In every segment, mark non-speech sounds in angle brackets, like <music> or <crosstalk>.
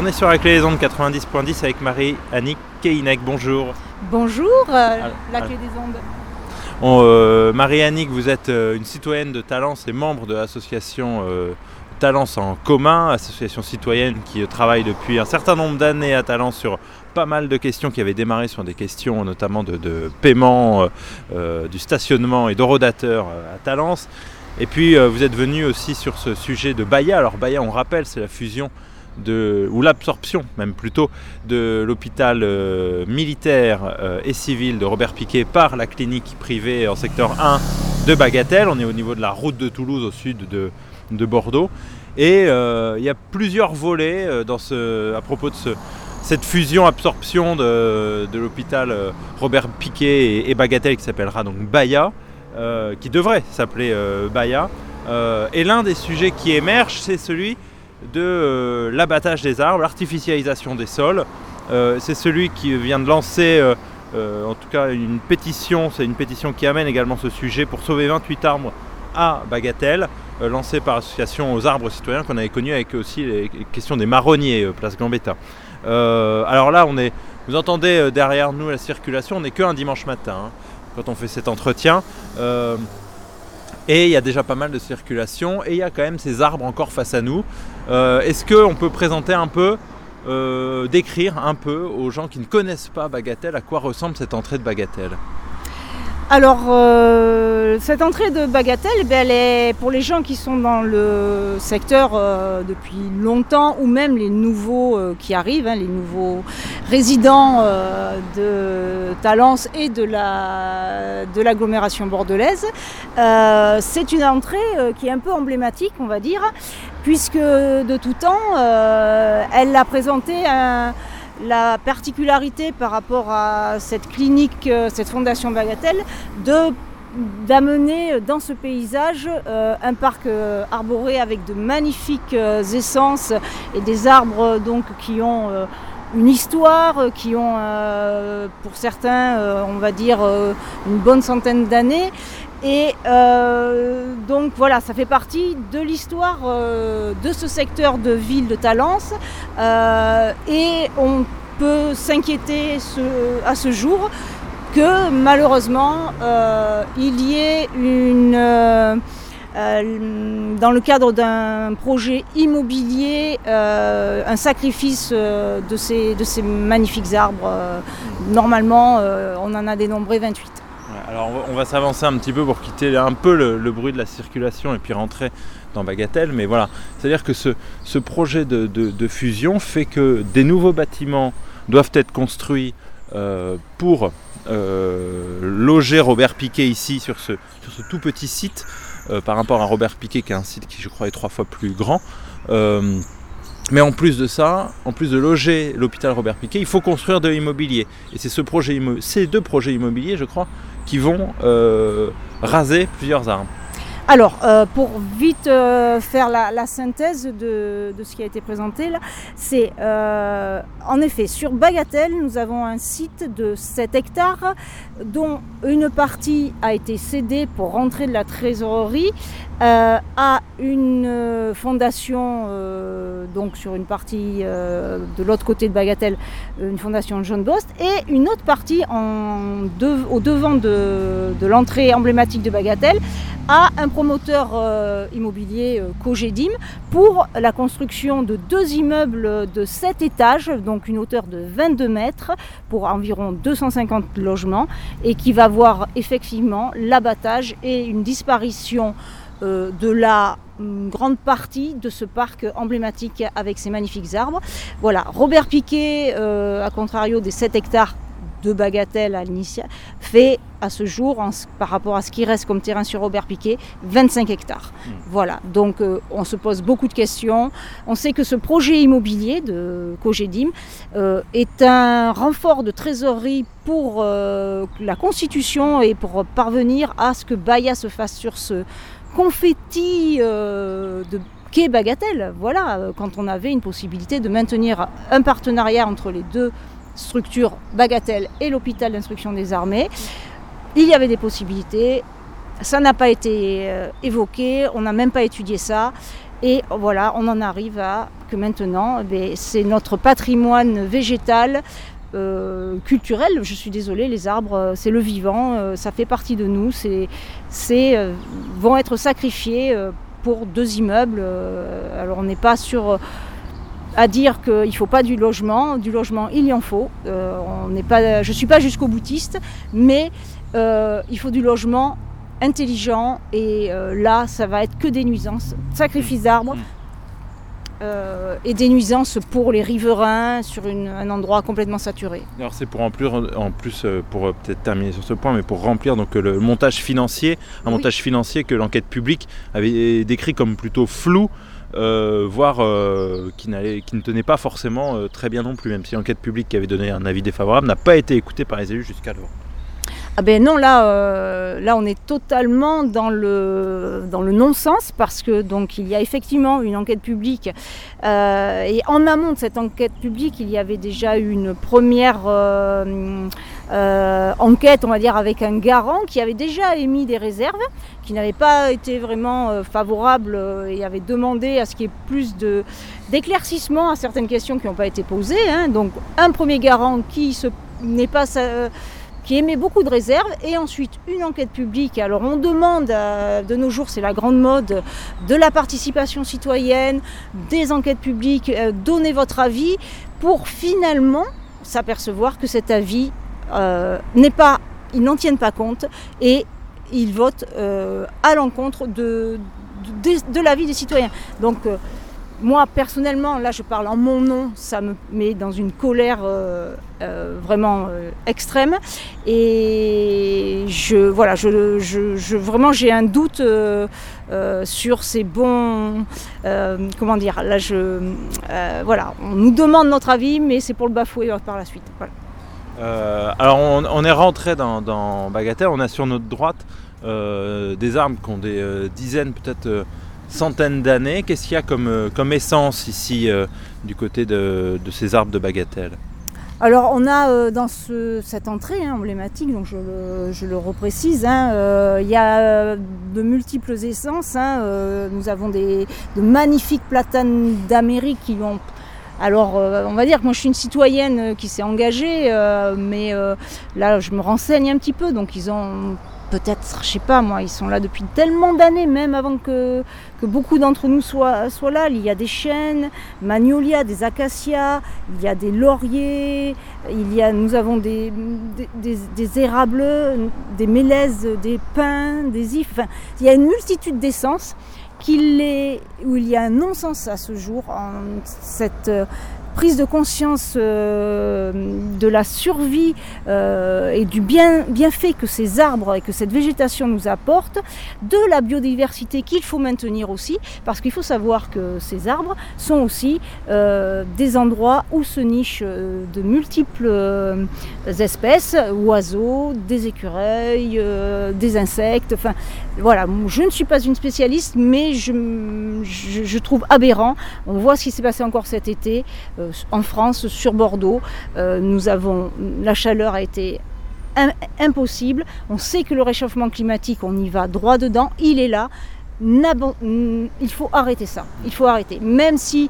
On est sur la clé des ondes 90.10 avec Marie-Annick Keinek. Bonjour. Bonjour, euh, la clé des ondes. Euh, Marie-Annick, vous êtes euh, une citoyenne de Talence et membre de l'association Talence en commun, association citoyenne qui travaille depuis un certain nombre d'années à Talence sur pas mal de questions qui avaient démarré sur des questions notamment de, paiement, du stationnement et d'orodateur à Talence. Et puis vous êtes venu aussi sur ce sujet de Baya. Alors Baya, on rappelle, c'est la fusion ou l'absorption même plutôt, de l'hôpital euh, militaire euh, et civil de Robert Piquet par la clinique privée en secteur 1 de Bagatelle. On est au niveau de la route de Toulouse au sud de, Bordeaux. Et euh, il y a plusieurs volets à propos de cette fusion-absorption de, l'hôpital Robert Piquet et, Bagatelle qui s'appellera donc Baya, qui devrait s'appeler Baya. et l'un des sujets qui émerge, c'est celui de euh, l'abattage des arbres, l'artificialisation des sols. Euh, c'est celui qui vient de lancer euh, en tout cas une pétition, c'est une pétition qui amène également ce sujet pour sauver 28 arbres à Bagatelle, lancée par l'association aux arbres citoyens qu'on avait connu avec aussi les questions des marronniers, place Gambetta. alors là, on est, vous entendez derrière nous la circulation, on n'est qu'un dimanche matin hein, quand on fait cet entretien. Et il y a déjà pas mal de circulation et il y a quand même ces arbres encore face à nous. Euh, est-ce qu'on peut présenter un peu, euh, décrire un peu aux gens qui ne connaissent pas Bagatelle à quoi ressemble cette entrée de Bagatelle? Alors, euh, cette entrée de Bagatelle, eh elle est pour les gens qui sont dans le secteur euh, depuis longtemps ou même les nouveaux euh, qui arrivent, hein, les nouveaux résidents de Talence et de l'agglomération bordelaise. C'est une entrée qui est un peu emblématique, on va dire, puisque de tout temps, elle a présenté un la particularité par rapport à cette clinique, euh, cette fondation Bagatelle, d'amener dans ce paysage euh, un parc euh, arboré avec de magnifiques essences et des arbres donc qui ont une histoire, qui ont pour certains, on va dire, une bonne centaine d'années. Et donc voilà, ça fait partie de l'histoire de ce secteur de ville de Talence. et on peut s'inquiéter à ce jour que malheureusement euh, il y ait une, euh, euh, dans le cadre d'un projet immobilier un sacrifice de ces, de ces magnifiques arbres. normalement, on en a dénombré 28. Alors on va, s'avancer un petit peu pour quitter un peu le, bruit de la circulation et puis rentrer dans Bagatelle. Mais voilà, c'est-à-dire que ce, projet de, fusion fait que des nouveaux bâtiments doivent être construits euh, pour euh, loger Robert Piquet ici sur ce, tout petit site euh, par rapport à Robert Piquet qui est un site qui je crois est trois fois plus grand. mais en plus de ça, en plus de loger l'hôpital Robert Piquet, il faut construire de l'immobilier. Et c'est ce projet, ces deux projets immobiliers, je crois, qui vont raser plusieurs arbres. Alors, euh, pour vite euh, faire la, synthèse de, ce qui a été présenté là, c'est euh, en effet sur Bagatelle, nous avons un site de 7 hectares dont une partie a été cédée pour rentrer de la trésorerie à une fondation, donc sur une partie de l'autre côté de Bagatelle, une fondation John Bost, et une autre partie au devant de, l'entrée emblématique de Bagatelle à un promoteur euh, immobilier euh, Cogedim pour la construction de deux immeubles de 7 étages, donc une hauteur de 22 mètres pour environ 250 logements et qui va voir effectivement l'abattage et une disparition euh, de la grande partie de ce parc emblématique avec ses magnifiques arbres. Voilà, Robert Piquet, à contrario des 7 hectares de bagatelle à l'initial, fait à ce jour, par rapport à ce qui reste comme terrain sur Robert Piquet, 25 hectares. Hmm. Voilà, donc euh, on se pose beaucoup de questions. On sait que ce projet immobilier de Cogedim euh, est un renfort de trésorerie pour euh, la constitution et pour parvenir à ce que Baya se fasse sur ce confetti de quai Bagatelle. Voilà, quand on avait une possibilité de maintenir un partenariat entre les deux structure Bagatelle et l'hôpital d'instruction des armées. Il y avait des possibilités, ça n'a pas été euh, évoqué, on n'a même pas étudié ça. Et voilà, on en arrive à que maintenant, eh c'est notre patrimoine végétal euh, culturel. Je suis désolée, les arbres, euh, c'est le vivant, ça fait partie de nous. C'est, vont être sacrifiés pour deux immeubles. alors on n'est pas sur à dire qu'il ne faut pas du logement. Du logement, il y en faut. on n'est pas, je ne suis pas jusqu'au boutiste, mais il faut du logement intelligent. Et là, ça va être que des nuisances. Sacrifice d'arbres. Euh, et des nuisances pour les riverains sur un endroit complètement saturé. Alors c'est pour remplir, en plus euh, pour euh, peut-être terminer sur ce point, mais pour remplir donc le montage financier, un montage financier que l'enquête publique avait décrit comme plutôt flou. Voire qui, qui, ne tenait pas forcément très bien non plus, même si l'enquête publique qui avait donné un avis défavorable n'a pas été écoutée par les élus jusqu'à jusqu'alors. Ah ben non, là, euh, on est totalement dans le, non-sens parce que donc il y a effectivement une enquête publique euh, et en amont de cette enquête publique, il y avait déjà une première euh, enquête, on va dire, avec un garant qui avait déjà émis des réserves, qui n'avait pas été vraiment favorable et avait demandé à ce qu'il y ait plus d'éclaircissement à certaines questions qui n'ont pas été posées. Hein. Donc un premier garant qui n'est pas qui émet beaucoup de réserves, et ensuite une enquête publique. Alors on demande, euh, de nos jours c'est la grande mode, de la participation citoyenne, des enquêtes publiques, euh, donnez votre avis, pour finalement s'apercevoir que cet avis euh, n'est pas, ils n'en tiennent pas compte, et ils votent à l'encontre de, de, de l'avis des citoyens. Donc moi, personnellement, là, je parle en mon nom, ça me met dans une colère euh, euh, vraiment euh, extrême. Et je, voilà, je, vraiment, j'ai un doute sur ces bons. comment dire Là, je. voilà, on nous demande notre avis, mais c'est pour le bafouer par la suite. alors, on, est rentré dans, dans, Bagatelle, on a sur notre droite des armes qui ont des dizaines, peut-être centaines d'années. Qu'est-ce qu'il y a comme, euh, essence ici euh, du côté de, ces arbres de bagatelle? Alors on a euh, dans cette entrée hein, emblématique, donc je le, reprécise, hein, il y a de multiples essences. Hein, nous avons des, de magnifiques platanes d'Amérique qui ont alors, on va dire que moi je suis une citoyenne qui s'est engagée, mais là je me renseigne un petit peu. Donc, ils ont peut-être, je sais pas moi, ils sont là depuis tellement d'années, même avant que, beaucoup d'entre nous soient, là. Il y a des chênes, magnolias, des acacias, il y a des lauriers, il y a, nous avons des, des, des, érables, des mélèzes, des pins, des ifs. Il y a une multitude d'essences où il y a un non-sens à ce jour en cette prise de conscience euh, de la survie euh, et du bien, bienfait que ces arbres et que cette végétation nous apportent, de la biodiversité qu'il faut maintenir aussi, parce qu'il faut savoir que ces arbres sont aussi euh, des endroits où se nichent de multiples espèces, oiseaux, des écureuils, des insectes, enfin voilà, je ne suis pas une spécialiste, mais je, je trouve aberrant. On voit ce qui s'est passé encore cet été. Euh, en France, sur Bordeaux. Euh, nous avons, la chaleur a été impossible. On sait que le réchauffement climatique, on y va droit dedans. Il est là. Il faut arrêter ça. Il faut arrêter. Même si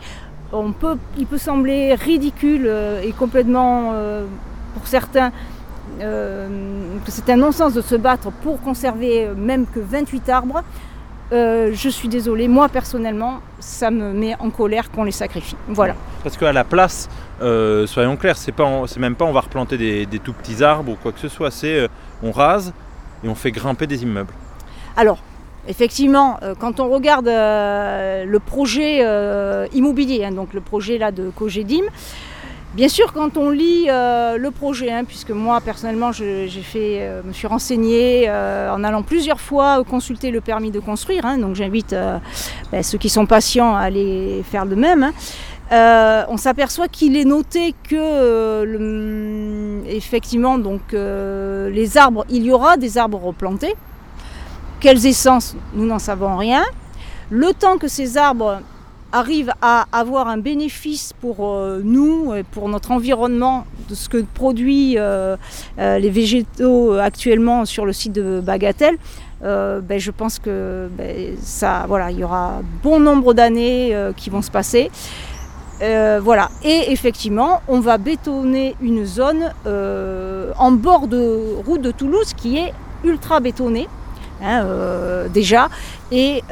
il peut sembler ridicule euh, et complètement, pour certains, que c'est un non-sens de se battre pour conserver même que 28 arbres. Euh, je suis désolée, moi personnellement, ça me met en colère qu'on les sacrifie. Voilà. Parce qu'à la place, euh, soyons clairs, c'est pas, c'est même pas on va replanter des, tout petits arbres ou quoi que ce soit, c'est euh, on rase et on fait grimper des immeubles. Alors, effectivement, quand on regarde le projet immobilier, hein, donc le projet là de Cogedim, Bien sûr, quand on lit euh, le projet, hein, puisque moi personnellement, j'ai fait, euh, me suis renseignée euh, en allant plusieurs fois consulter le permis de construire. Hein, donc j'invite ben, ceux qui sont patients à aller faire de même. Hein. on s'aperçoit qu'il est noté que effectivement, donc les arbres, il y aura des arbres replantés. Quelles essences, nous n'en savons rien. Le temps que ces arbres arrive à avoir un bénéfice pour euh, nous et pour notre environnement de ce que produisent euh, euh, les végétaux actuellement sur le site de Bagatelle, ben, je pense que ben, ça, voilà, il y aura bon nombre d'années qui vont se passer. voilà. Et effectivement, on va bétonner une zone en bord de route de Toulouse qui est ultra bétonnée. Hein, déjà, et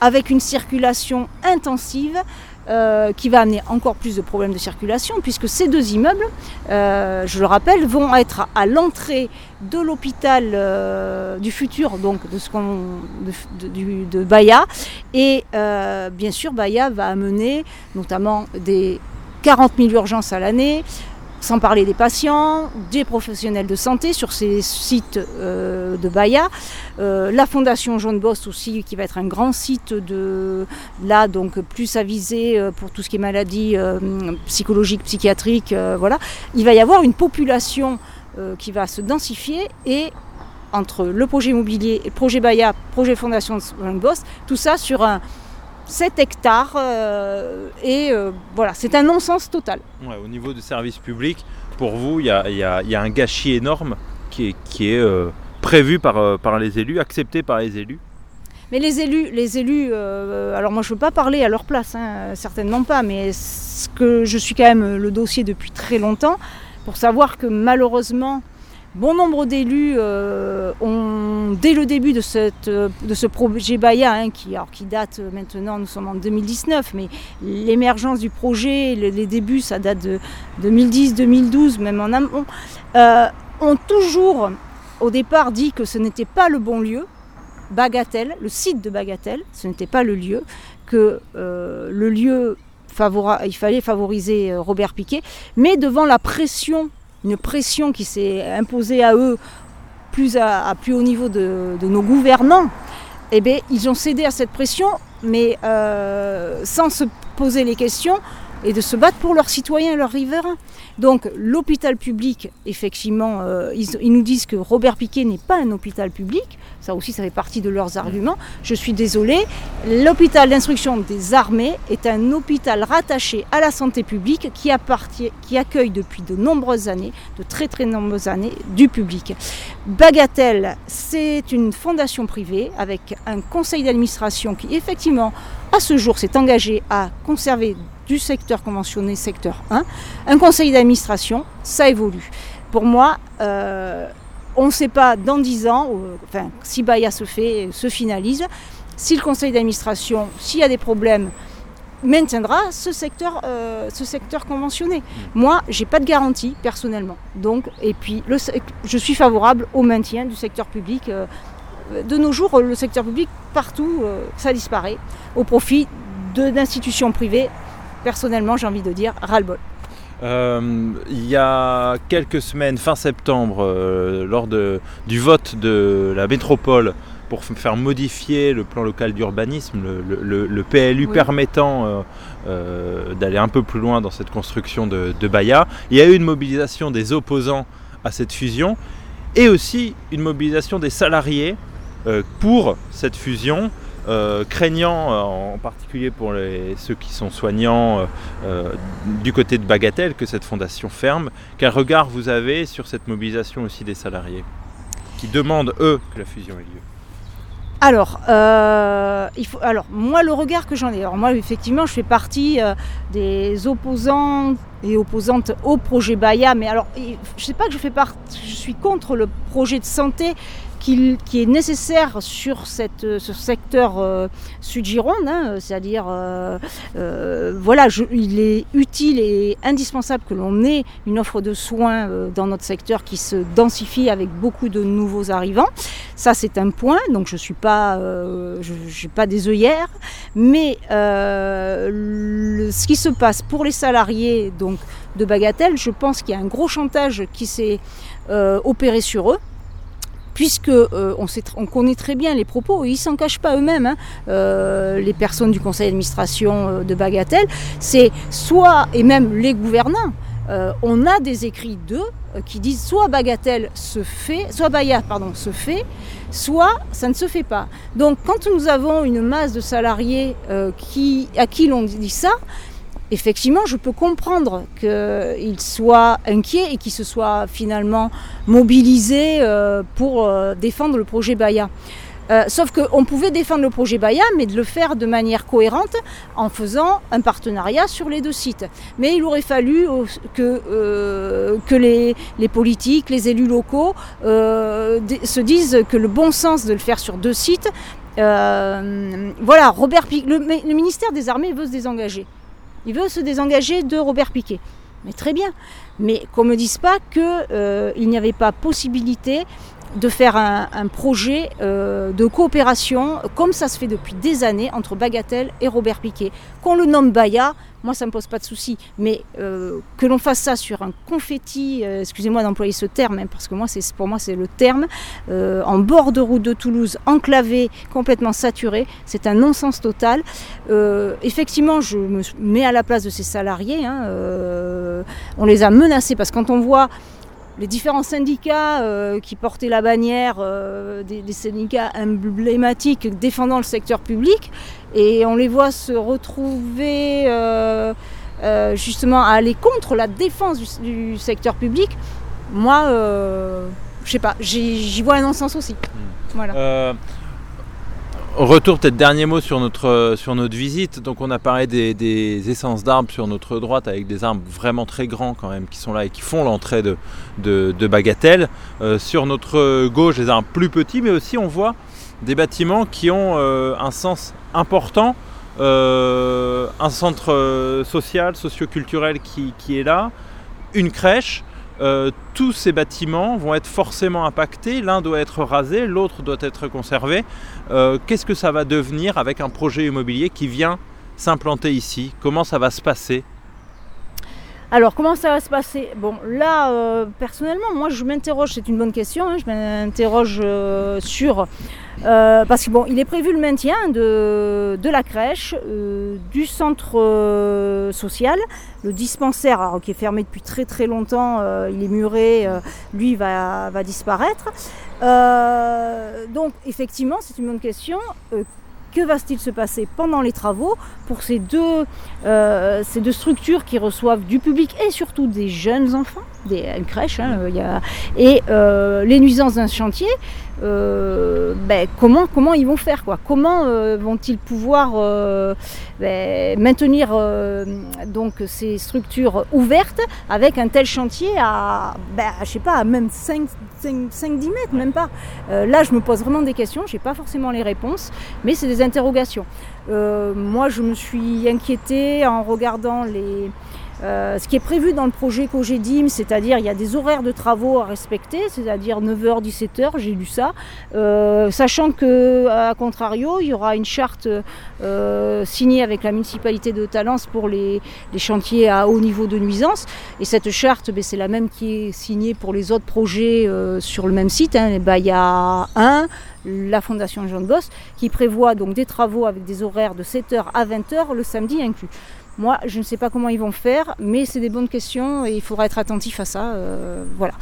avec une circulation intensive euh, qui va amener encore plus de problèmes de circulation, puisque ces deux immeubles, euh, je le rappelle, vont être à l'entrée de l'hôpital euh, du futur, donc de, ce de, de, de Baya. Et bien sûr, Baya va amener notamment des 40 000 urgences à l'année, sans parler des patients, des professionnels de santé sur ces sites euh, de Baya. Euh, la Fondation Jaune Bosse aussi, qui va être un grand site de là, donc plus avisé euh, pour tout ce qui est maladie psychologique, psychiatrique. voilà. Il va y avoir une population qui va se densifier et entre le projet immobilier, le projet Baya, projet Fondation Jaune Bosse, tout ça sur un 7 hectares. Euh, et euh, voilà, c'est un non-sens total. au niveau du service public, pour vous, il y a, un gâchis énorme qui est, qui est euh, prévu par, par les élus, accepté par les élus. Mais les élus, les élus alors moi je ne veux pas parler à leur place, hein, certainement pas, mais ce que je suis quand même le dossier depuis très longtemps, pour savoir que malheureusement, Bon nombre d'élus euh, ont, dès le début de, cette, de ce projet Baya, hein, qui, date maintenant, nous sommes en 2019, mais l'émergence du projet, les, débuts, ça date de 2010-2012, même en amont, euh, ont toujours au départ dit que ce n'était pas le bon lieu, Bagatelle, le site de Bagatelle, ce n'était pas le lieu, que euh, le lieu, il fallait favoriser Robert Piquet, mais devant la pression une pression qui s'est imposée à eux plus à, plus haut niveau de, nos gouvernants, eh bien, ils ont cédé à cette pression, mais euh, sans se poser les questions et de se battre pour leurs citoyens et leurs riverains. Donc l'hôpital public, effectivement, euh, ils, nous disent que Robert Piquet n'est pas un hôpital public. Ça aussi, ça fait partie de leurs arguments. Je suis désolée. L'hôpital d'instruction des armées est un hôpital rattaché à la santé publique qui, qui accueille depuis de nombreuses années, de très très nombreuses années, du public. Bagatelle, c'est une fondation privée avec un conseil d'administration qui, effectivement, à ce jour, s'est engagé à conserver du secteur conventionné secteur 1, un conseil d'administration, ça évolue. Pour moi, euh, on ne sait pas dans 10 ans, enfin, si Baya se fait, se finalise, si le conseil d'administration, s'il y a des problèmes, maintiendra ce secteur, euh, ce secteur conventionné. Moi, j'ai pas de garantie personnellement. Donc, et puis, le, je suis favorable au maintien du secteur public. Euh, de nos jours, le secteur public, partout, ça disparaît au profit d'institutions privées personnellement, j'ai envie de dire ras-le-bol. Euh, il y a quelques semaines, fin septembre, euh, lors de, du vote de la métropole pour faire modifier le plan local d'urbanisme, le, PLU permettant euh, d'aller un peu plus loin dans cette construction de, de Baya, il y a eu une mobilisation des opposants à cette fusion et aussi une mobilisation des salariés pour cette fusion euh, craignant euh, en particulier pour ceux qui sont soignants euh, du côté de Bagatelle que cette fondation ferme. Quel regard vous avez sur cette mobilisation aussi des salariés qui demandent, eux, que la fusion ait lieu? Alors, il faut, alors, moi, le regard que j'en ai, alors moi, effectivement, je fais partie des opposants et opposantes au projet Baya, mais alors, je ne sais pas que je fais partie, je suis contre le projet de santé qui, est nécessaire sur cette, ce secteur euh, sud-Gironde, hein, c'est-à-dire, euh, euh, voilà, il est utile et indispensable que l'on ait une offre de soins dans notre secteur qui se densifie avec beaucoup de nouveaux arrivants. Ça, c'est un point, donc je ne suis pas, pas des œillères, mais ce qui se passe pour les salariés donc, de Bagatelle, je pense qu'il y a un gros chantage qui s'est opéré sur eux puisque euh, on, connaît très bien les propos, ils s'en cachent pas eux-mêmes, hein. euh, les personnes du conseil d'administration euh, de Bagatelle, c'est soit, et même les gouvernants, on a des écrits d'eux qui disent soit Bagatelle se fait, soit Baya pardon, se fait, soit ça ne se fait pas. Donc quand nous avons une masse de salariés à qui l'on dit ça, effectivement, je peux comprendre qu'ils soient inquiets et qu'ils se soient finalement mobilisés euh, pour euh, défendre le projet Baya. Euh, sauf qu'on pouvait défendre le projet Baya, mais de le faire de manière cohérente en faisant un partenariat sur les deux sites. Mais il aurait fallu que, euh, que les, politiques, les élus locaux se disent que le bon sens de le faire sur deux sites, voilà, Robert le, le, ministère des Armées veut se désengager. Il veut se désengager de Robert Piquet. Mais très bien. Mais qu'on ne me dise pas qu'il n'y avait pas possibilité de faire un, projet euh, de coopération, comme ça se fait depuis des années, entre Bagatelle et Robert Piquet. Qu'on le nomme Baya, moi ça ne me pose pas de souci, mais euh, que l'on fasse ça sur un confetti, euh, excusez-moi d'employer ce terme, hein, parce que moi, pour moi c'est le terme, en bord de route de Toulouse, enclavé, complètement saturé, c'est un non-sens total. effectivement, je me mets à la place de ces salariés, hein, on les a menacés, parce que quand on voit les différents syndicats euh, qui portaient la bannière euh, des, syndicats emblématiques défendant le secteur public et on les voit se retrouver euh, justement à aller contre la défense du, secteur public. Moi, je sais pas, j'y vois un non-sens aussi. Hmm. Voilà. Retour peut-être dernier mot sur notre, sur notre visite. Donc on a parlé des, essences d'arbres sur notre droite avec des arbres vraiment très grands quand même qui sont là et qui font l'entrée de, de, Bagatelle. Euh, sur notre gauche des arbres plus petits mais aussi on voit des bâtiments qui ont euh, un sens important. Euh, un centre social, socio-culturel qui, qui, est là, une crèche, euh, tous ces bâtiments vont être forcément impactés. L'un doit être rasé, l'autre doit être conservé. Euh, qu'est-ce que ça va devenir avec un projet immobilier qui vient s'implanter ici? Comment ça va se passer? Alors, comment ça va se passer? Bon, là, euh, personnellement, moi, je m'interroge, c'est une bonne question, hein, je m'interroge sur euh, parce qu'il bon, il est prévu le maintien de, la crèche, euh, du centre euh, social, le dispensaire qui est fermé depuis très très longtemps, il est muré, lui va, va disparaître. donc effectivement, c'est une bonne question que va-t-il se passer pendant les travaux pour ces deux, ces deux structures qui reçoivent du public et surtout des jeunes enfants, des, une crèche, hein, et les nuisances d'un chantier euh, ben, comment, comment ils vont faire quoi? Comment euh, vont-ils pouvoir euh, ben, maintenir donc ces structures ouvertes avec un tel chantier à, ben, je sais pas, même 5-10 mètres, même pas? là, je me pose vraiment des questions, je n'ai pas forcément les réponses, mais c'est des interrogations. moi, je me suis inquiétée en regardant les, euh, ce qui est prévu dans le projet COGEDIM, c'est-à-dire il y a des horaires de travaux à respecter, c'est-à-dire 9h, 17h, j'ai lu ça, euh, sachant que à contrario, il y aura une charte euh, signée avec la municipalité de Talence pour les, chantiers à haut niveau de nuisance, et cette charte, ben, c'est la même qui est signée pour les autres projets sur le même site. Hein. Ben, il y a un, la Fondation Jean Boss, qui prévoit donc des travaux avec des horaires de 7h à 20h, le samedi inclus. Moi, je ne sais pas comment ils vont faire, mais c'est des bonnes questions et il faudra être attentif à ça. Euh, voilà.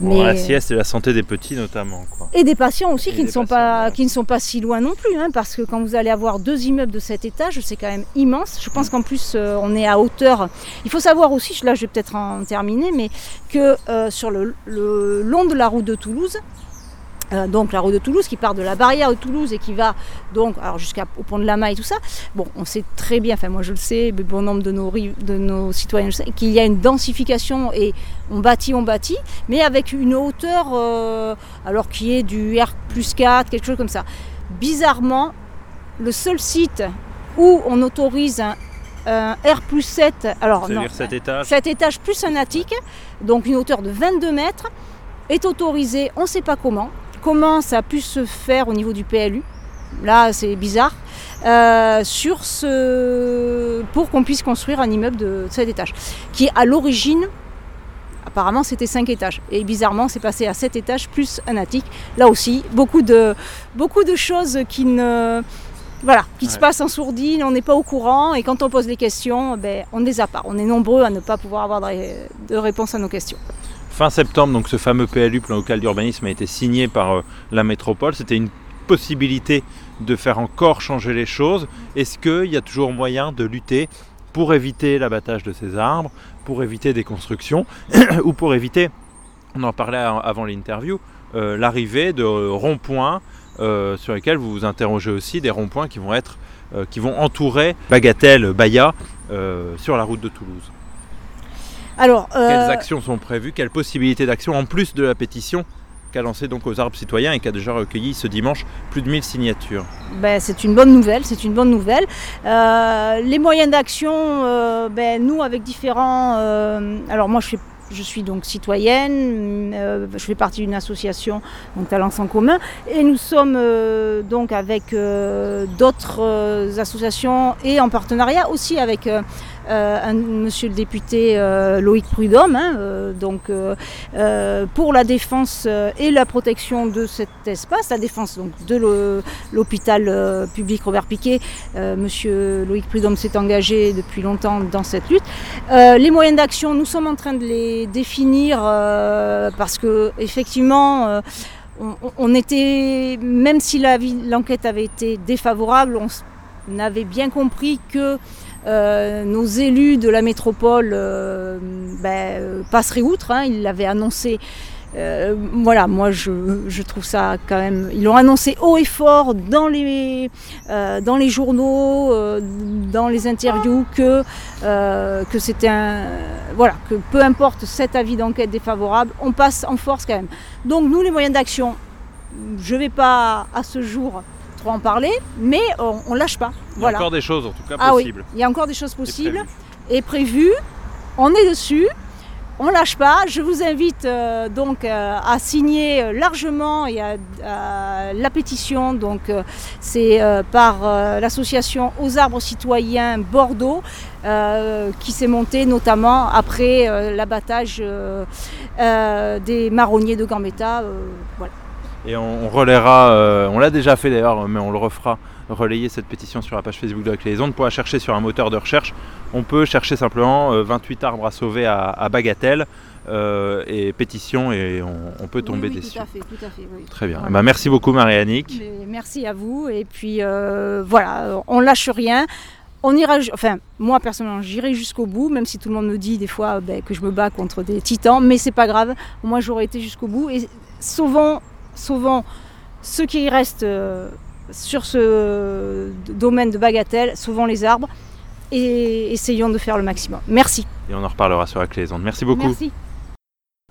mais... La sieste et la santé des petits notamment. Et des patients aussi qui ne, sont pas, qui ne sont pas si loin non plus, hein, parce que quand vous allez avoir deux immeubles de cet étage, c'est quand même immense. Je pense qu'en plus, euh, on est à hauteur. Il faut savoir aussi, là je vais peut-être en terminer, mais que euh, sur le long de la route de Toulouse, euh, donc la route de Toulouse qui part de la barrière de Toulouse et qui va donc jusqu'au pont de la Maille et tout ça. Bon, on sait très bien, enfin moi je le sais, mais bon nombre de nos, de nos citoyens qu'il y a une densification et on bâtit, on bâtit, mais avec une hauteur euh, alors qui est du R plus 4, quelque chose comme ça. Bizarrement, le seul site où on autorise un, R plus 7, alors non, 7 étages. 7 étages plus un attique, donc une hauteur de 22 mètres, est autorisé, on ne sait pas comment, comment ça a pu se faire au niveau du PLU. Là, c'est bizarre. Euh, sur ce, pour qu'on puisse construire un immeuble de 7 étages, qui à l'origine, apparemment, c'était 5 étages. Et bizarrement, c'est passé à 7 étages plus un attique. Là aussi, beaucoup de, beaucoup de choses qui ne. Voilà, qui se passent en sourdine, on n'est pas au courant, et quand on pose des questions, ben, on ne les a pas. On est nombreux à ne pas pouvoir avoir de, de réponse à nos questions fin septembre, donc ce fameux PLU, plan local d'urbanisme, a été signé par euh, la métropole. C'était une possibilité de faire encore changer les choses. Est-ce qu'il y a toujours moyen de lutter pour éviter l'abattage de ces arbres, pour éviter des constructions, <coughs> ou pour éviter, on en parlait avant l'interview, euh, l'arrivée de ronds-points sur lesquels vous vous interrogez aussi des ronds-points qui vont être qui vont entourer Bagatelle, Baya sur la route de Toulouse? Alors, Quelles actions sont prévues Quelles possibilités d'action en plus de la pétition qu'a lancé donc aux arbres citoyens et qui a déjà recueilli ce dimanche plus de 1000 signatures. Ben, c'est une bonne nouvelle, c'est une bonne nouvelle. Euh, les moyens d'action, euh, ben, nous avec différents... Euh, alors moi je suis donc citoyenne, je fais partie d'une association, donc Talents en commun, et nous sommes donc avec d'autres associations et en partenariat aussi avec euh, un, monsieur le député euh, Loïc Prudhomme, hein, euh, donc pour la défense et la protection de cet espace, la défense de l'hôpital public Robert Piquet. monsieur Loïc Prudhomme s'est engagé depuis longtemps dans cette lutte. les moyens d'action, nous sommes en train de les définir parce que effectivement on, était, même si l'enquête avait été défavorable, on avait bien compris que euh, nos élus de la métropole euh, ben, passeraient outre, hein, ils l'avaient annoncé. Euh, voilà, moi je, trouve ça quand même. Ils l'ont annoncé haut et fort dans les, dans les journaux, dans les interviews, que, que c'était un. Voilà, que peu importe cet avis d'enquête défavorable, on passe en force quand même. Donc nous, les moyens d'action, je ne vais pas à ce jour en parler, mais on, ne lâche pas. Il y a encore des choses en tout cas ah possibles. il y a encore des choses possibles et prévues. On est dessus. On lâche pas. Je vous invite euh, donc euh, à signer largement et à, la pétition. Donc euh, c'est par l'association Aux Arbres Citoyens Bordeaux qui s'est montée notamment après l'abattage des marronniers de Gambetta. voilà. Et on, relaiera, euh, on l'a déjà fait d'ailleurs, mais on le refera, relayer cette pétition sur la page Facebook de la Clé des Ondes. Pour la chercher sur un moteur de recherche, on peut chercher simplement 28 euh, arbres à sauver à, Bagatelle. Euh, et pétition et on, peut tomber dessus. Tout à fait, tout à fait. Très bien. Bah, merci beaucoup Marie-Annick. Merci à vous et puis voilà, on lâche rien. On ira, enfin moi personnellement j'irai jusqu'au bout, même si tout le monde me dit des fois ben, que je me bats contre des titans, mais c'est pas grave. Moi j'aurais été jusqu'au bout et sauvons souvent ceux qui restent euh, sur ce domaine de bagatelle, souvent les arbres, et essayons de faire le maximum. Merci. Et on en reparlera sur la clé Merci beaucoup. Merci.